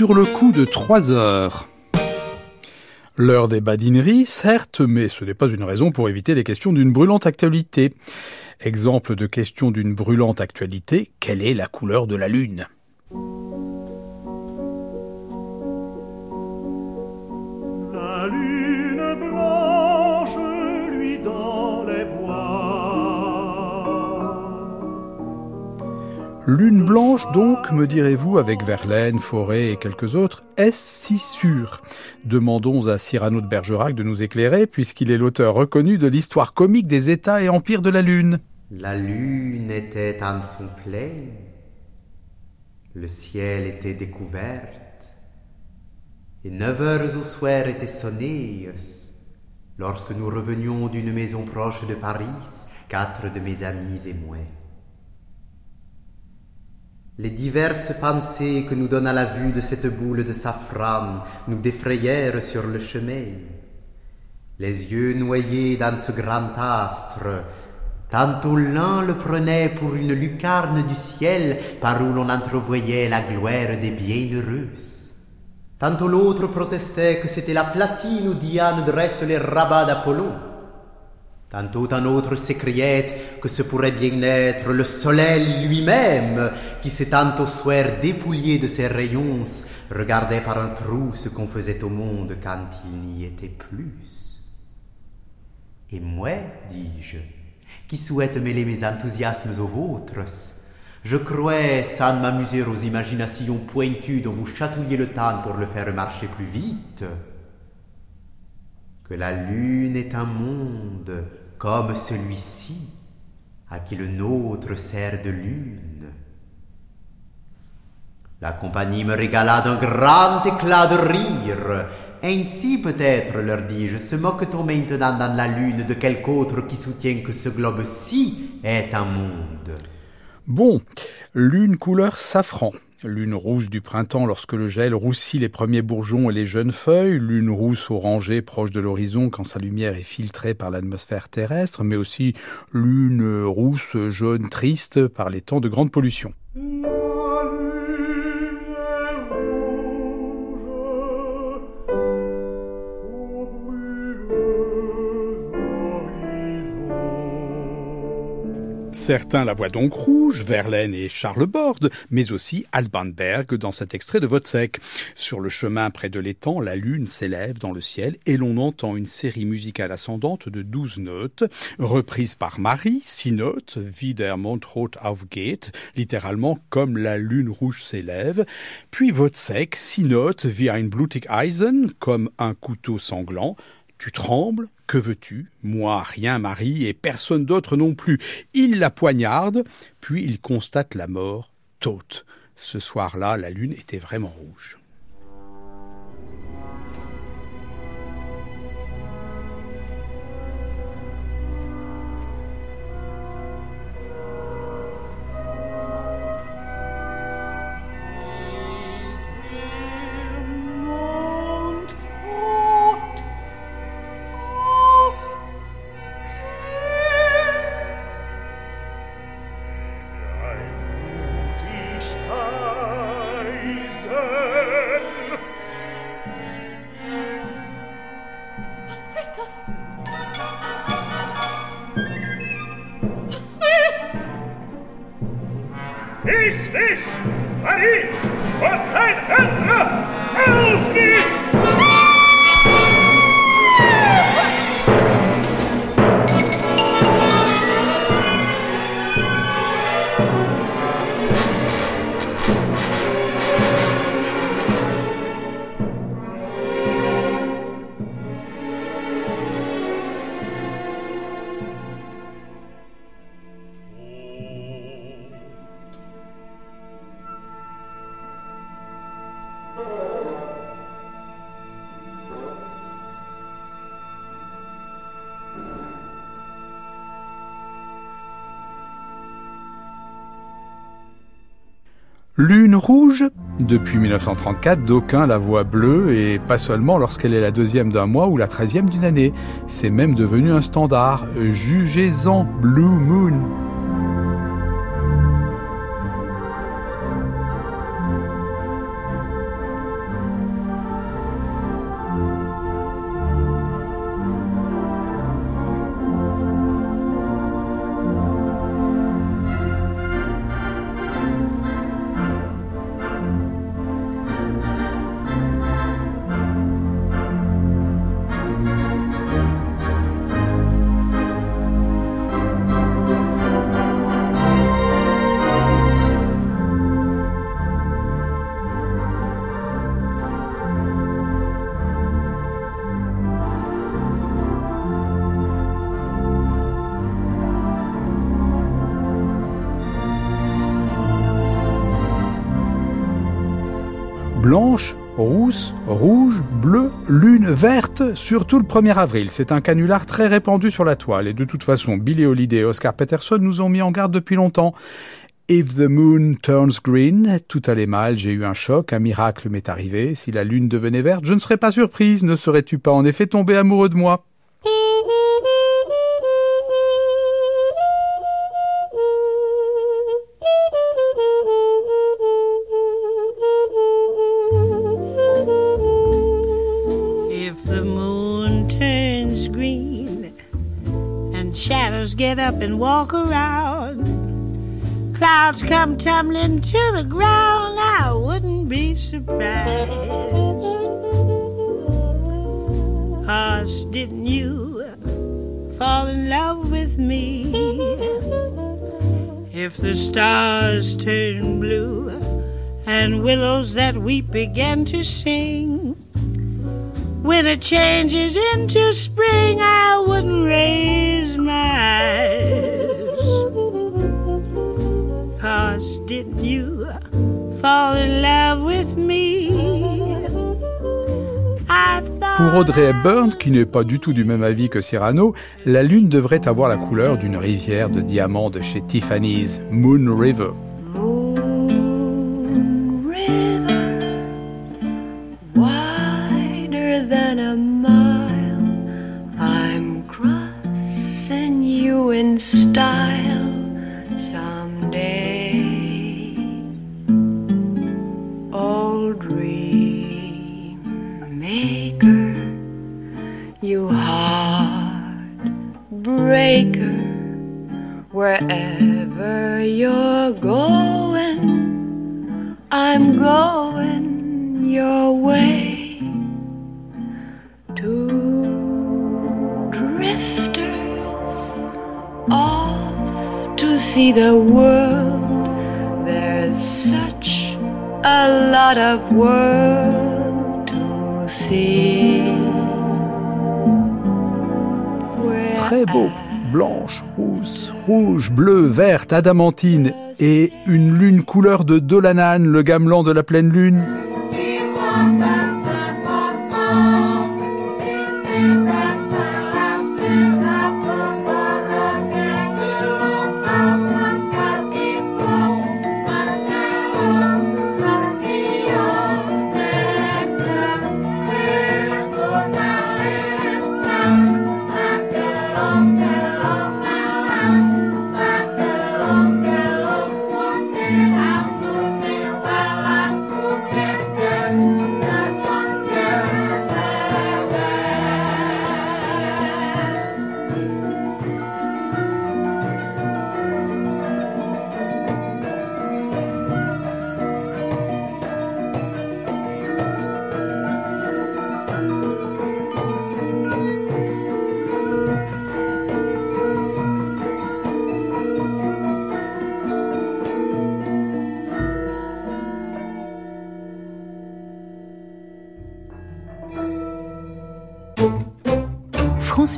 sur le coup de 3 heures. L'heure des badineries, certes, mais ce n'est pas une raison pour éviter les questions d'une brûlante actualité. Exemple de question d'une brûlante actualité, quelle est la couleur de la Lune? Lune blanche donc, me direz-vous, avec Verlaine, Forêt et quelques autres, est-ce si sûr? Demandons à Cyrano de Bergerac de nous éclairer, puisqu'il est l'auteur reconnu de l'histoire comique des États et empires de la Lune. La Lune était en son plein, le ciel était découverte, et neuf heures au soir étaient sonnées, lorsque nous revenions d'une maison proche de Paris, quatre de mes amis et moi. Les diverses pensées que nous donna la vue de cette boule de safran nous défrayèrent sur le chemin. Les yeux noyés dans ce grand astre, tantôt l'un le prenait pour une lucarne du ciel par où l'on entrevoyait la gloire des bienheureuses. Tantôt l'autre protestait que c'était la platine où Diane dresse les rabats d'Apollon. Tantôt un autre s'écriait que ce pourrait bien être le soleil lui-même qui s'étant au soir dépouillé de ses rayons regardait par un trou ce qu'on faisait au monde quand il n'y était plus. Et moi, dis-je, qui souhaite mêler mes enthousiasmes aux vôtres, je crois, sans m'amuser aux imaginations pointues dont vous chatouillez le temps pour le faire marcher plus vite, que la lune est un monde comme celui-ci, à qui le nôtre sert de lune. La compagnie me régala d'un grand éclat de rire. Ainsi peut-être, leur dis-je, se moque-t-on maintenant dans la lune de quelque autre qui soutient que ce globe-ci est un monde Bon, lune couleur safran. Lune rousse du printemps lorsque le gel roussit les premiers bourgeons et les jeunes feuilles, lune rousse orangée proche de l'horizon quand sa lumière est filtrée par l'atmosphère terrestre, mais aussi lune rousse jaune triste par les temps de grande pollution. Certains la voient donc rouge, Verlaine et Charles Borde, mais aussi Alban Berg dans cet extrait de Vodsec. Sur le chemin près de l'étang, la lune s'élève dans le ciel et l'on entend une série musicale ascendante de douze notes, reprise par Marie, six notes, wie der Mond rot aufgeht, littéralement comme la lune rouge s'élève, puis Vodsec, six notes, wie ein blutig Eisen, comme un couteau sanglant, tu trembles, que veux-tu? Moi, rien, Marie, et personne d'autre non plus. Il la poignarde, puis il constate la mort, tôte. Ce soir-là, la lune était vraiment rouge. Ich nicht! Marie! Und kein anderer! Auf mich! Lune rouge Depuis 1934, d'aucuns la voient bleue et pas seulement lorsqu'elle est la deuxième d'un mois ou la treizième d'une année. C'est même devenu un standard. Jugez-en Blue Moon. Blanche, rousse, rouge, bleue, lune, verte, surtout le 1er avril. C'est un canular très répandu sur la toile et de toute façon, Billy Holiday et Oscar Peterson nous ont mis en garde depuis longtemps. If the moon turns green, tout allait mal, j'ai eu un choc, un miracle m'est arrivé. Si la lune devenait verte, je ne serais pas surprise. Ne serais-tu pas en effet tombé amoureux de moi? Get up and walk around. Clouds come tumbling to the ground. I wouldn't be surprised. Cause didn't you fall in love with me? If the stars turn blue and willows that weep begin to sing. Winter changes into spring, I wouldn't raise my eyes. Pour Audrey Hepburn, qui n'est pas du tout du même avis que Cyrano, la lune devrait avoir la couleur d'une rivière de diamants de chez Tiffany's, Moon River. Style someday. Old dream maker, you heartbreaker, wherever you're going, I'm going your way. See the world. There's such a lot of world to see. Très beau. Blanche, rousse, rouge, bleue, verte, adamantine et une lune couleur de Dolanan, le gamelan de la pleine lune.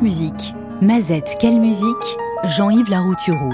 Musique. Mazette, quelle musique? Jean-Yves Laroutureau.